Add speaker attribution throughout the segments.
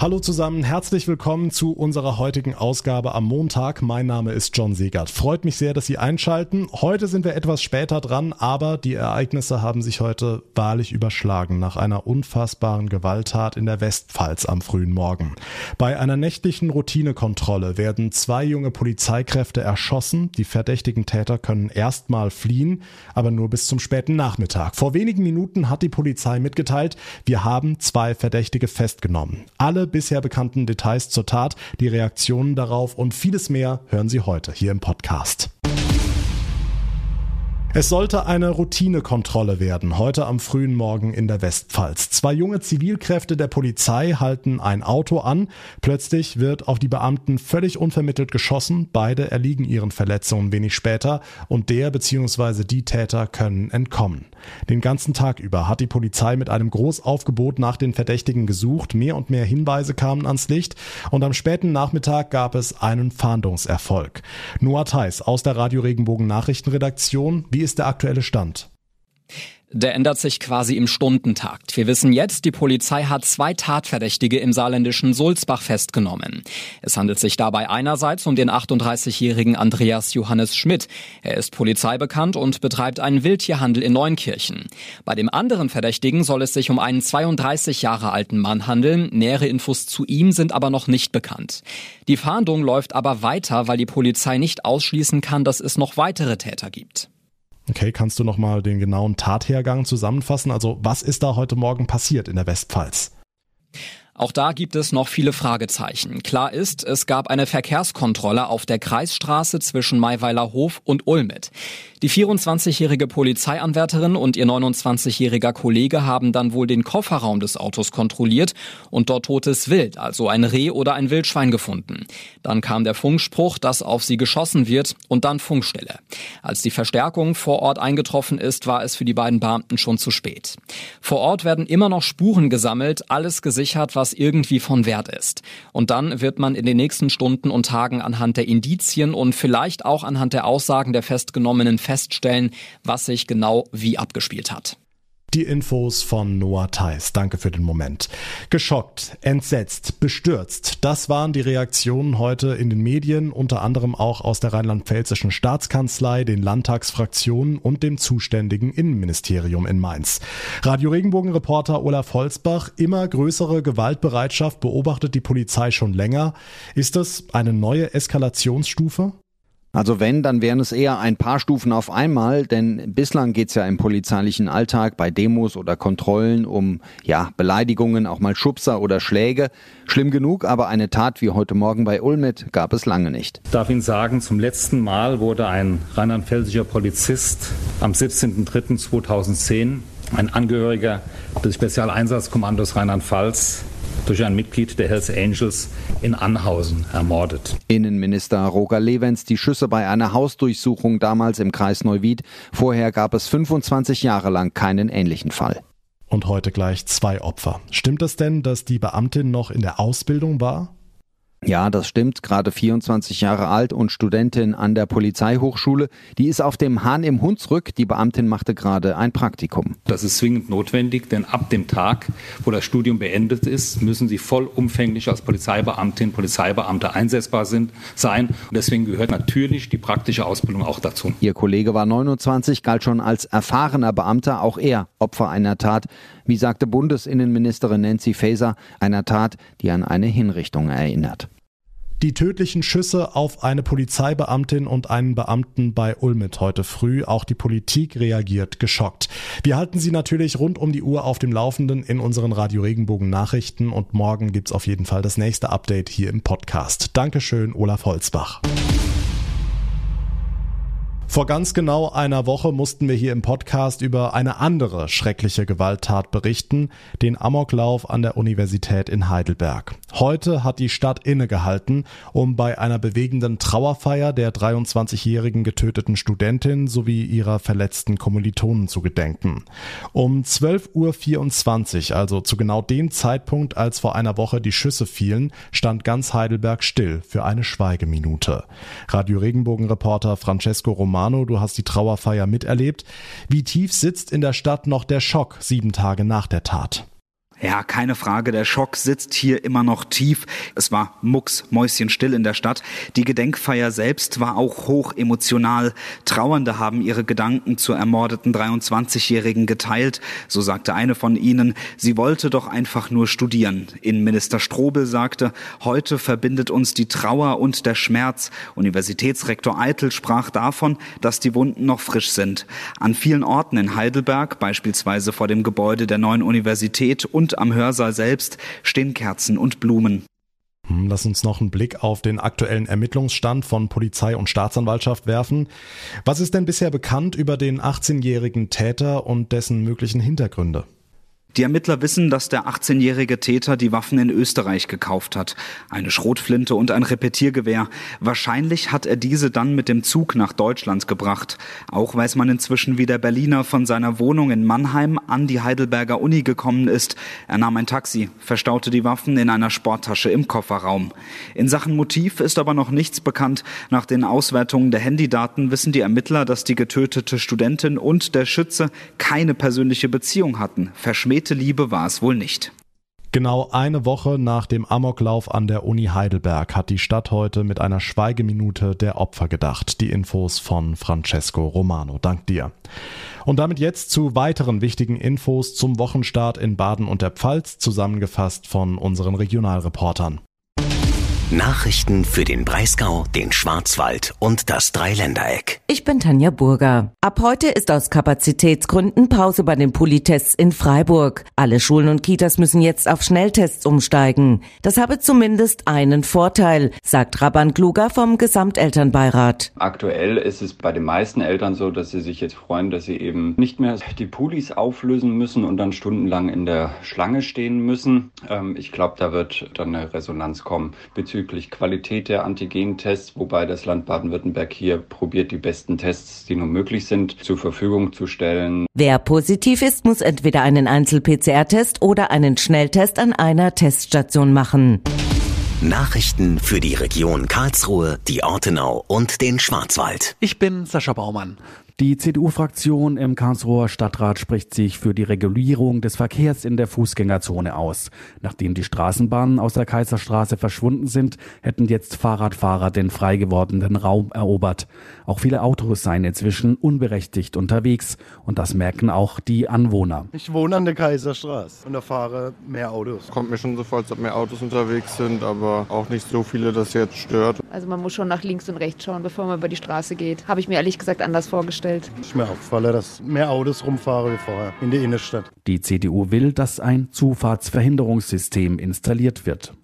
Speaker 1: Hallo zusammen, herzlich willkommen zu unserer heutigen Ausgabe am Montag. Mein Name ist John Segert. Freut mich sehr, dass Sie einschalten. Heute sind wir etwas später dran, aber die Ereignisse haben sich heute wahrlich überschlagen nach einer unfassbaren Gewalttat in der Westpfalz am frühen Morgen. Bei einer nächtlichen Routinekontrolle werden zwei junge Polizeikräfte erschossen. Die verdächtigen Täter können erstmal fliehen, aber nur bis zum späten Nachmittag. Vor wenigen Minuten hat die Polizei mitgeteilt, wir haben zwei Verdächtige festgenommen. Alle bisher bekannten Details zur Tat, die Reaktionen darauf und vieles mehr hören Sie heute hier im Podcast. Es sollte eine Routinekontrolle werden, heute am frühen Morgen in der Westpfalz. Zwei junge Zivilkräfte der Polizei halten ein Auto an. Plötzlich wird auf die Beamten völlig unvermittelt geschossen. Beide erliegen ihren Verletzungen wenig später und der bzw. die Täter können entkommen. Den ganzen Tag über hat die Polizei mit einem Großaufgebot nach den Verdächtigen gesucht. Mehr und mehr Hinweise kamen ans Licht und am späten Nachmittag gab es einen Fahndungserfolg. Noah Theis aus der Radio Regenbogen Nachrichtenredaktion. Wie ist der aktuelle Stand?
Speaker 2: Der ändert sich quasi im Stundentakt. Wir wissen jetzt, die Polizei hat zwei Tatverdächtige im saarländischen Sulzbach festgenommen. Es handelt sich dabei einerseits um den 38-jährigen Andreas Johannes Schmidt. Er ist polizeibekannt und betreibt einen Wildtierhandel in Neunkirchen. Bei dem anderen Verdächtigen soll es sich um einen 32 Jahre alten Mann handeln. Nähere Infos zu ihm sind aber noch nicht bekannt. Die Fahndung läuft aber weiter, weil die Polizei nicht ausschließen kann, dass es noch weitere Täter gibt.
Speaker 1: Okay, kannst du nochmal den genauen Tathergang zusammenfassen? Also was ist da heute Morgen passiert in der Westpfalz?
Speaker 2: Auch da gibt es noch viele Fragezeichen. Klar ist, es gab eine Verkehrskontrolle auf der Kreisstraße zwischen Maiweiler Hof und Ulmit. Die 24-jährige Polizeianwärterin und ihr 29-jähriger Kollege haben dann wohl den Kofferraum des Autos kontrolliert und dort totes Wild, also ein Reh oder ein Wildschwein gefunden. Dann kam der Funkspruch, dass auf sie geschossen wird und dann Funkstelle. Als die Verstärkung vor Ort eingetroffen ist, war es für die beiden Beamten schon zu spät. Vor Ort werden immer noch Spuren gesammelt, alles gesichert, was irgendwie von Wert ist. Und dann wird man in den nächsten Stunden und Tagen anhand der Indizien und vielleicht auch anhand der Aussagen der Festgenommenen feststellen, was sich genau wie abgespielt hat.
Speaker 1: Die Infos von Noah Theis. Danke für den Moment. Geschockt, entsetzt, bestürzt. Das waren die Reaktionen heute in den Medien, unter anderem auch aus der rheinland-pfälzischen Staatskanzlei, den Landtagsfraktionen und dem zuständigen Innenministerium in Mainz. Radio Regenbogen-Reporter Olaf Holzbach, immer größere Gewaltbereitschaft beobachtet die Polizei schon länger. Ist das eine neue Eskalationsstufe?
Speaker 3: Also wenn, dann wären es eher ein paar Stufen auf einmal, denn bislang geht's ja im polizeilichen Alltag bei Demos oder Kontrollen um ja, Beleidigungen, auch mal Schubser oder Schläge. Schlimm genug, aber eine Tat wie heute Morgen bei Ulmet gab es lange nicht.
Speaker 4: Ich darf Ihnen sagen, zum letzten Mal wurde ein rheinland-pfälzischer Polizist am 17.03.2010, ein Angehöriger des Spezialeinsatzkommandos Rheinland-Pfalz, durch ein Mitglied der Hells Angels in Anhausen ermordet.
Speaker 3: Innenminister Roger Levens die Schüsse bei einer Hausdurchsuchung damals im Kreis Neuwied. Vorher gab es 25 Jahre lang keinen ähnlichen Fall.
Speaker 1: Und heute gleich zwei Opfer. Stimmt es denn, dass die Beamtin noch in der Ausbildung war?
Speaker 3: Ja, das stimmt. Gerade 24 Jahre alt und Studentin an der Polizeihochschule. Die ist auf dem Hahn im Hunsrück. Die Beamtin machte gerade ein Praktikum.
Speaker 4: Das ist zwingend notwendig, denn ab dem Tag, wo das Studium beendet ist, müssen sie vollumfänglich als Polizeibeamtin, Polizeibeamte einsetzbar sind, sein. Und deswegen gehört natürlich die praktische Ausbildung auch dazu.
Speaker 3: Ihr Kollege war 29, galt schon als erfahrener Beamter, auch er Opfer einer Tat, wie sagte Bundesinnenministerin Nancy Faeser, einer Tat, die an eine Hinrichtung erinnert.
Speaker 1: Die tödlichen Schüsse auf eine Polizeibeamtin und einen Beamten bei Ulmit heute früh. Auch die Politik reagiert geschockt. Wir halten Sie natürlich rund um die Uhr auf dem Laufenden in unseren Radio Regenbogen Nachrichten und morgen gibt's auf jeden Fall das nächste Update hier im Podcast. Dankeschön, Olaf Holzbach. Vor ganz genau einer Woche mussten wir hier im Podcast über eine andere schreckliche Gewalttat berichten, den Amoklauf an der Universität in Heidelberg. Heute hat die Stadt innegehalten, um bei einer bewegenden Trauerfeier der 23-jährigen getöteten Studentin sowie ihrer verletzten Kommilitonen zu gedenken. Um 12.24 Uhr, also zu genau dem Zeitpunkt, als vor einer Woche die Schüsse fielen, stand ganz Heidelberg still für eine Schweigeminute. Radio Regenbogen-Reporter Francesco Romano, du hast die Trauerfeier miterlebt. Wie tief sitzt in der Stadt noch der Schock sieben Tage nach der Tat?
Speaker 5: Ja, keine Frage, der Schock sitzt hier immer noch tief. Es war mucks, mäuschenstill in der Stadt. Die Gedenkfeier selbst war auch hoch emotional. Trauernde haben ihre Gedanken zur ermordeten 23-Jährigen geteilt. So sagte eine von ihnen, sie wollte doch einfach nur studieren. Innenminister Strobel sagte, heute verbindet uns die Trauer und der Schmerz. Universitätsrektor Eitel sprach davon, dass die Wunden noch frisch sind. An vielen Orten in Heidelberg, beispielsweise vor dem Gebäude der neuen Universität und und am Hörsaal selbst stehen Kerzen und Blumen.
Speaker 1: Hm, lass uns noch einen Blick auf den aktuellen Ermittlungsstand von Polizei und Staatsanwaltschaft werfen. Was ist denn bisher bekannt über den 18-jährigen Täter und dessen möglichen Hintergründe?
Speaker 5: Die Ermittler wissen, dass der 18-jährige Täter die Waffen in Österreich gekauft hat. Eine Schrotflinte und ein Repetiergewehr. Wahrscheinlich hat er diese dann mit dem Zug nach Deutschland gebracht. Auch weiß man inzwischen, wie der Berliner von seiner Wohnung in Mannheim an die Heidelberger Uni gekommen ist. Er nahm ein Taxi, verstaute die Waffen in einer Sporttasche im Kofferraum. In Sachen Motiv ist aber noch nichts bekannt. Nach den Auswertungen der Handydaten wissen die Ermittler, dass die getötete Studentin und der Schütze keine persönliche Beziehung hatten. Verschmäht echte Liebe war es wohl nicht.
Speaker 1: Genau eine Woche nach dem Amoklauf an der Uni Heidelberg hat die Stadt heute mit einer Schweigeminute der Opfer gedacht. Die Infos von Francesco Romano. Dank dir. Und damit jetzt zu weiteren wichtigen Infos zum Wochenstart in Baden und der Pfalz, zusammengefasst von unseren Regionalreportern.
Speaker 6: Nachrichten für den Breisgau, den Schwarzwald und das Dreiländereck.
Speaker 7: Ich bin Tanja Burger. Ab heute ist aus Kapazitätsgründen Pause bei den Politests in Freiburg. Alle Schulen und Kitas müssen jetzt auf Schnelltests umsteigen. Das habe zumindest einen Vorteil, sagt Rabban Kluger vom Gesamtelternbeirat.
Speaker 8: Aktuell ist es bei den meisten Eltern so, dass sie sich jetzt freuen, dass sie eben nicht mehr die Pulis auflösen müssen und dann stundenlang in der Schlange stehen müssen. Ähm, ich glaube, da wird dann eine Resonanz kommen bezüglich bezüglich Qualität der Antigentests, wobei das Land Baden-Württemberg hier probiert, die besten Tests, die nur möglich sind, zur Verfügung zu stellen.
Speaker 7: Wer positiv ist, muss entweder einen Einzel-PCR-Test oder einen Schnelltest an einer Teststation machen.
Speaker 6: Nachrichten für die Region Karlsruhe, die Ortenau und den Schwarzwald.
Speaker 9: Ich bin Sascha Baumann.
Speaker 10: Die CDU-Fraktion im Karlsruher Stadtrat spricht sich für die Regulierung des Verkehrs in der Fußgängerzone aus. Nachdem die Straßenbahnen aus der Kaiserstraße verschwunden sind, hätten jetzt Fahrradfahrer den frei gewordenen Raum erobert. Auch viele Autos seien inzwischen unberechtigt unterwegs und das merken auch die Anwohner.
Speaker 11: Ich wohne an der Kaiserstraße und da fahre mehr Autos.
Speaker 12: Kommt mir schon so vor, als ob mehr Autos unterwegs sind, aber auch nicht so viele, dass jetzt stört.
Speaker 13: Also man muss schon nach links und rechts schauen, bevor man über die Straße geht. Habe ich mir ehrlich gesagt anders vorgestellt gestellt.
Speaker 11: Ich mir auffalle, dass mehr Autos rumfahren wie vorher in der Innenstadt.
Speaker 10: Die CDU will, dass ein Zufahrtsverhinderungssystem installiert wird.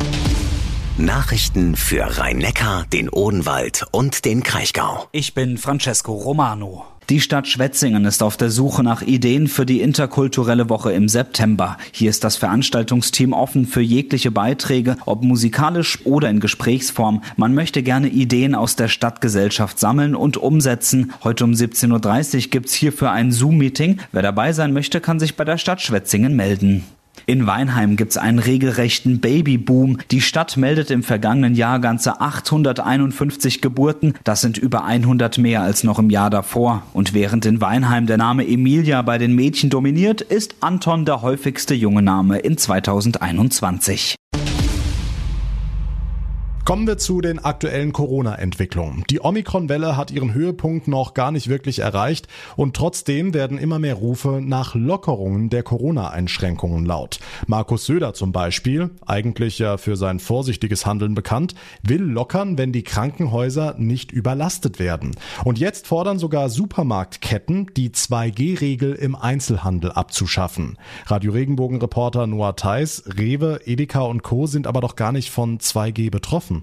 Speaker 6: Nachrichten für Rhein-Neckar, den Odenwald und den Kraichgau.
Speaker 5: Ich bin Francesco Romano. Die Stadt Schwetzingen ist auf der Suche nach Ideen für die interkulturelle Woche im September. Hier ist das Veranstaltungsteam offen für jegliche Beiträge, ob musikalisch oder in Gesprächsform. Man möchte gerne Ideen aus der Stadtgesellschaft sammeln und umsetzen. Heute um 17.30 Uhr gibt's hierfür ein Zoom-Meeting. Wer dabei sein möchte, kann sich bei der Stadt Schwetzingen melden. In Weinheim gibt's einen regelrechten Babyboom. Die Stadt meldet im vergangenen Jahr ganze 851 Geburten. Das sind über 100 mehr als noch im Jahr davor. Und während in Weinheim der Name Emilia bei den Mädchen dominiert, ist Anton der häufigste junge Name in 2021.
Speaker 1: Kommen wir zu den aktuellen Corona-Entwicklungen. Die Omikron-Welle hat ihren Höhepunkt noch gar nicht wirklich erreicht und trotzdem werden immer mehr Rufe nach Lockerungen der Corona-Einschränkungen laut. Markus Söder zum Beispiel, eigentlich ja für sein vorsichtiges Handeln bekannt, will lockern, wenn die Krankenhäuser nicht überlastet werden. Und jetzt fordern sogar Supermarktketten, die 2G-Regel im Einzelhandel abzuschaffen. Radio Regenbogen-Reporter Noah Theis, Rewe, Edeka und Co. sind aber doch gar nicht von 2G betroffen.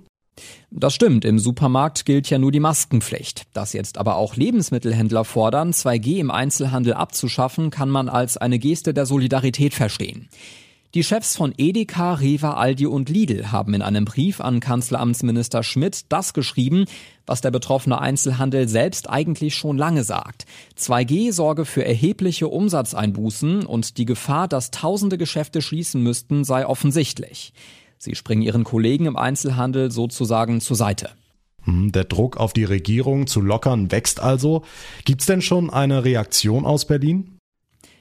Speaker 2: Das stimmt, im Supermarkt gilt ja nur die Maskenpflicht. Dass jetzt aber auch Lebensmittelhändler fordern, 2G im Einzelhandel abzuschaffen, kann man als eine Geste der Solidarität verstehen. Die Chefs von Edeka, Rewe, Aldi und Lidl haben in einem Brief an Kanzleramtsminister Schmidt das geschrieben, was der betroffene Einzelhandel selbst eigentlich schon lange sagt. 2G sorge für erhebliche Umsatzeinbußen und die Gefahr, dass tausende Geschäfte schließen müssten, sei offensichtlich. Sie springen ihren Kollegen im Einzelhandel sozusagen zur Seite.
Speaker 1: Hm, der Druck auf die Regierung zu lockern wächst also. Gibt's denn schon eine Reaktion aus Berlin?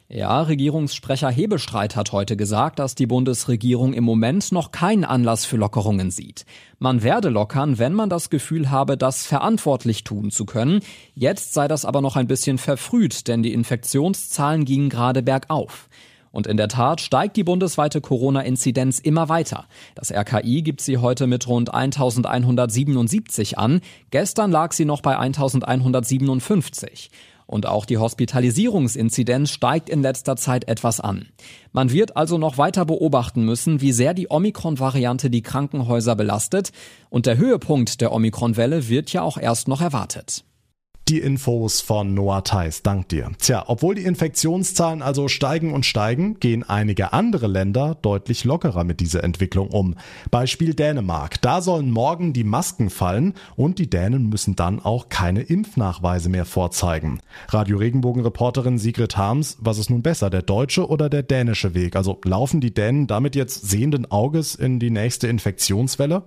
Speaker 2: Ja, Regierungssprecher Hebestreit hat heute gesagt, dass die Bundesregierung im Moment noch keinen Anlass für Lockerungen sieht. Man werde lockern, wenn man das Gefühl habe, das verantwortlich tun zu können. Jetzt sei das aber noch ein bisschen verfrüht, denn die Infektionszahlen gingen gerade bergauf. Und in der Tat steigt die bundesweite Corona-Inzidenz immer weiter. Das RKI gibt sie heute mit rund 1177 an. Gestern lag sie noch bei 1157. Und auch die Hospitalisierungsinzidenz steigt in letzter Zeit etwas an. Man wird also noch weiter beobachten müssen, wie sehr die Omikron-Variante die Krankenhäuser belastet. Und der Höhepunkt der Omikron-Welle wird ja auch erst noch erwartet.
Speaker 1: Die Infos von Noah Theis, dank dir. Tja, obwohl die Infektionszahlen also steigen und steigen, gehen einige andere Länder deutlich lockerer mit dieser Entwicklung um. Beispiel Dänemark. Da sollen morgen die Masken fallen und die Dänen müssen dann auch keine Impfnachweise mehr vorzeigen. Radio Regenbogen-Reporterin Sigrid Harms, was ist nun besser, der deutsche oder der dänische Weg? Also laufen die Dänen damit jetzt sehenden Auges in die nächste Infektionswelle?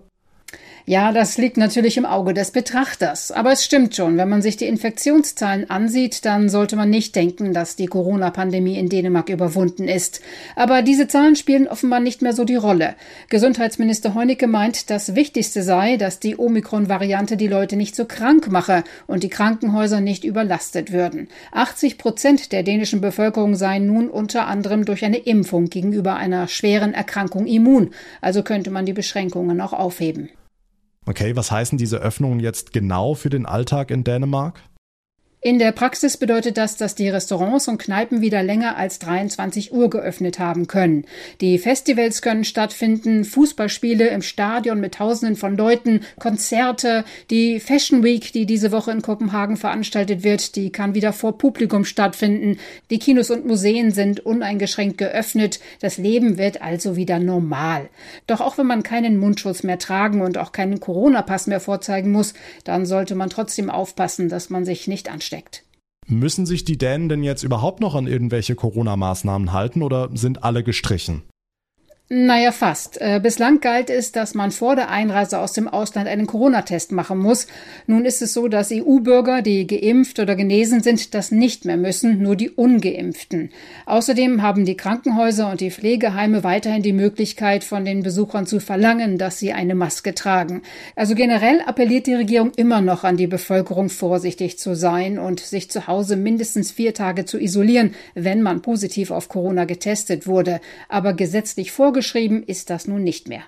Speaker 9: Ja, das liegt natürlich im Auge des Betrachters. Aber es stimmt schon, wenn man sich die Infektionszahlen ansieht, dann sollte man nicht denken, dass die Corona-Pandemie in Dänemark überwunden ist. Aber diese Zahlen spielen offenbar nicht mehr so die Rolle. Gesundheitsminister Heunicke meint, das Wichtigste sei, dass die Omikron-Variante die Leute nicht so krank mache und die Krankenhäuser nicht überlastet würden. 80 Prozent der dänischen Bevölkerung seien nun unter anderem durch eine Impfung gegenüber einer schweren Erkrankung immun. Also könnte man die Beschränkungen auch aufheben.
Speaker 1: Okay, was heißen diese Öffnungen jetzt genau für den Alltag in Dänemark?
Speaker 9: In der Praxis bedeutet das, dass die Restaurants und Kneipen wieder länger als 23 Uhr geöffnet haben können. Die Festivals können stattfinden, Fußballspiele im Stadion mit Tausenden von Leuten, Konzerte, die Fashion Week, die diese Woche in Kopenhagen veranstaltet wird, die kann wieder vor Publikum stattfinden. Die Kinos und Museen sind uneingeschränkt geöffnet. Das Leben wird also wieder normal. Doch auch wenn man keinen Mundschutz mehr tragen und auch keinen Corona-Pass mehr vorzeigen muss, dann sollte man trotzdem aufpassen, dass man sich nicht ansteckt steckt.
Speaker 1: Müssen sich die Dänen denn jetzt überhaupt noch an irgendwelche Corona-Maßnahmen halten oder sind alle gestrichen?
Speaker 9: Naja, fast. Äh, bislang galt es, dass man vor der Einreise aus dem Ausland einen Corona-Test machen muss. Nun ist es so, dass EU-Bürger, die geimpft oder genesen sind, das nicht mehr müssen, nur die ungeimpften. Außerdem haben die Krankenhäuser und die Pflegeheime weiterhin die Möglichkeit, von den Besuchern zu verlangen, dass sie eine Maske tragen. Also generell appelliert die Regierung immer noch an die Bevölkerung, vorsichtig zu sein und sich zu Hause mindestens vier Tage zu isolieren, wenn man positiv auf Corona getestet wurde. Aber gesetzlich vor vorgeschrieben ist das nun nicht mehr.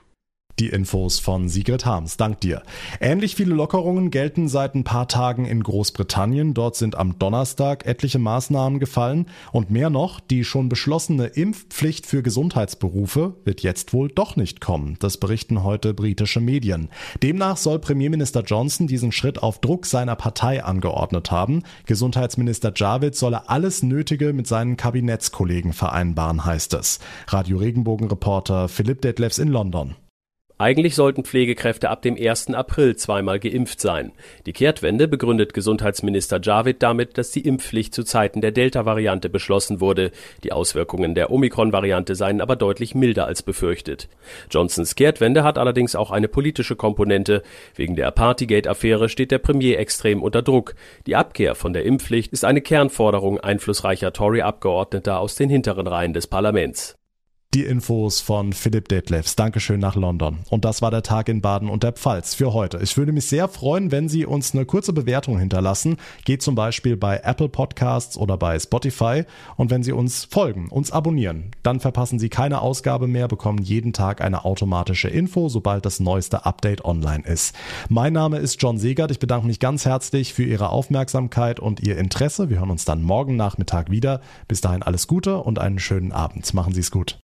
Speaker 1: Die Infos von Sigrid Harms. Dank dir. Ähnlich viele Lockerungen gelten seit ein paar Tagen in Großbritannien. Dort sind am Donnerstag etliche Maßnahmen gefallen. Und mehr noch, die schon beschlossene Impfpflicht für Gesundheitsberufe wird jetzt wohl doch nicht kommen. Das berichten heute britische Medien. Demnach soll Premierminister Johnson diesen Schritt auf Druck seiner Partei angeordnet haben. Gesundheitsminister Javid solle alles Nötige mit seinen Kabinettskollegen vereinbaren, heißt es. Radio Regenbogen-Reporter Philipp Detlefs in London.
Speaker 14: Eigentlich sollten Pflegekräfte ab dem 1. April zweimal geimpft sein. Die Kehrtwende begründet Gesundheitsminister Javid damit, dass die Impfpflicht zu Zeiten der Delta-Variante beschlossen wurde. Die Auswirkungen der Omikron-Variante seien aber deutlich milder als befürchtet. Johnsons Kehrtwende hat allerdings auch eine politische Komponente. Wegen der Partygate-Affäre steht der Premier extrem unter Druck. Die Abkehr von der Impfpflicht ist eine Kernforderung einflussreicher Tory-Abgeordneter aus den hinteren Reihen des Parlaments.
Speaker 1: Die Infos von Philipp Detlefs. Dankeschön nach London. Und das war der Tag in Baden und der Pfalz für heute. Ich würde mich sehr freuen, wenn Sie uns eine kurze Bewertung hinterlassen. Geht zum Beispiel bei Apple Podcasts oder bei Spotify. Und wenn Sie uns folgen, uns abonnieren, dann verpassen Sie keine Ausgabe mehr, bekommen jeden Tag eine automatische Info, sobald das neueste Update online ist. Mein Name ist John Segert. Ich bedanke mich ganz herzlich für Ihre Aufmerksamkeit und Ihr Interesse. Wir hören uns dann morgen Nachmittag wieder. Bis dahin alles Gute und einen schönen Abend. Machen Sie es gut.